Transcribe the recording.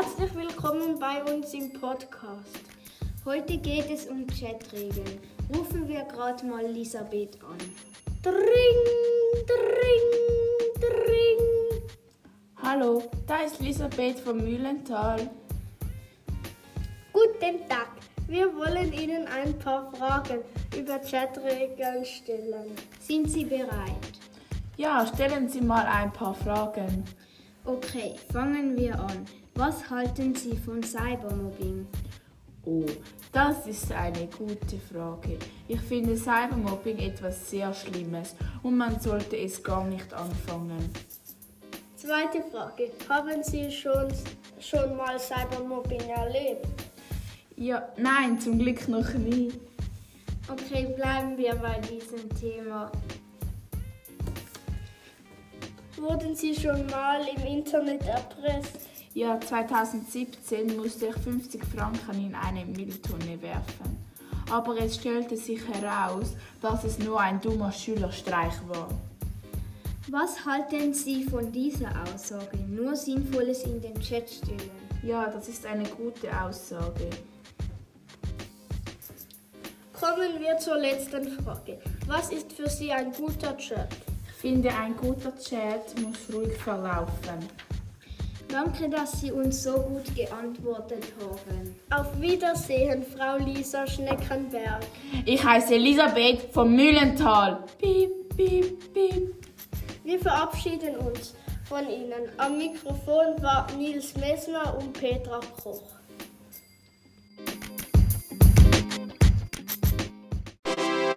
willkommen bei uns im Podcast. Heute geht es um Chatregeln. Rufen wir gerade mal Elisabeth an. Dring, dring, dring. Hallo, da ist Elisabeth vom Mühlental. Guten Tag. Wir wollen Ihnen ein paar Fragen über Chatregeln stellen. Sind Sie bereit? Ja, stellen Sie mal ein paar Fragen. Okay, fangen wir an. Was halten Sie von Cybermobbing? Oh, das ist eine gute Frage. Ich finde Cybermobbing etwas sehr Schlimmes und man sollte es gar nicht anfangen. Zweite Frage. Haben Sie schon, schon mal Cybermobbing erlebt? Ja, nein, zum Glück noch nie. Okay, bleiben wir bei diesem Thema. Wurden Sie schon mal im Internet erpresst? Ja, 2017 musste ich 50 Franken in eine Mülltonne werfen. Aber es stellte sich heraus, dass es nur ein dummer Schülerstreich war. Was halten Sie von dieser Aussage? Nur Sinnvolles in den Chat stellen. Ja, das ist eine gute Aussage. Kommen wir zur letzten Frage. Was ist für Sie ein guter Chat? Ich finde, ein guter Chat muss ruhig verlaufen. Danke, dass Sie uns so gut geantwortet haben. Auf Wiedersehen, Frau Lisa Schneckenberg. Ich heiße Elisabeth vom Mühlental. Piep, piep, piep. Wir verabschieden uns von Ihnen. Am Mikrofon war Nils Messner und Petra Koch.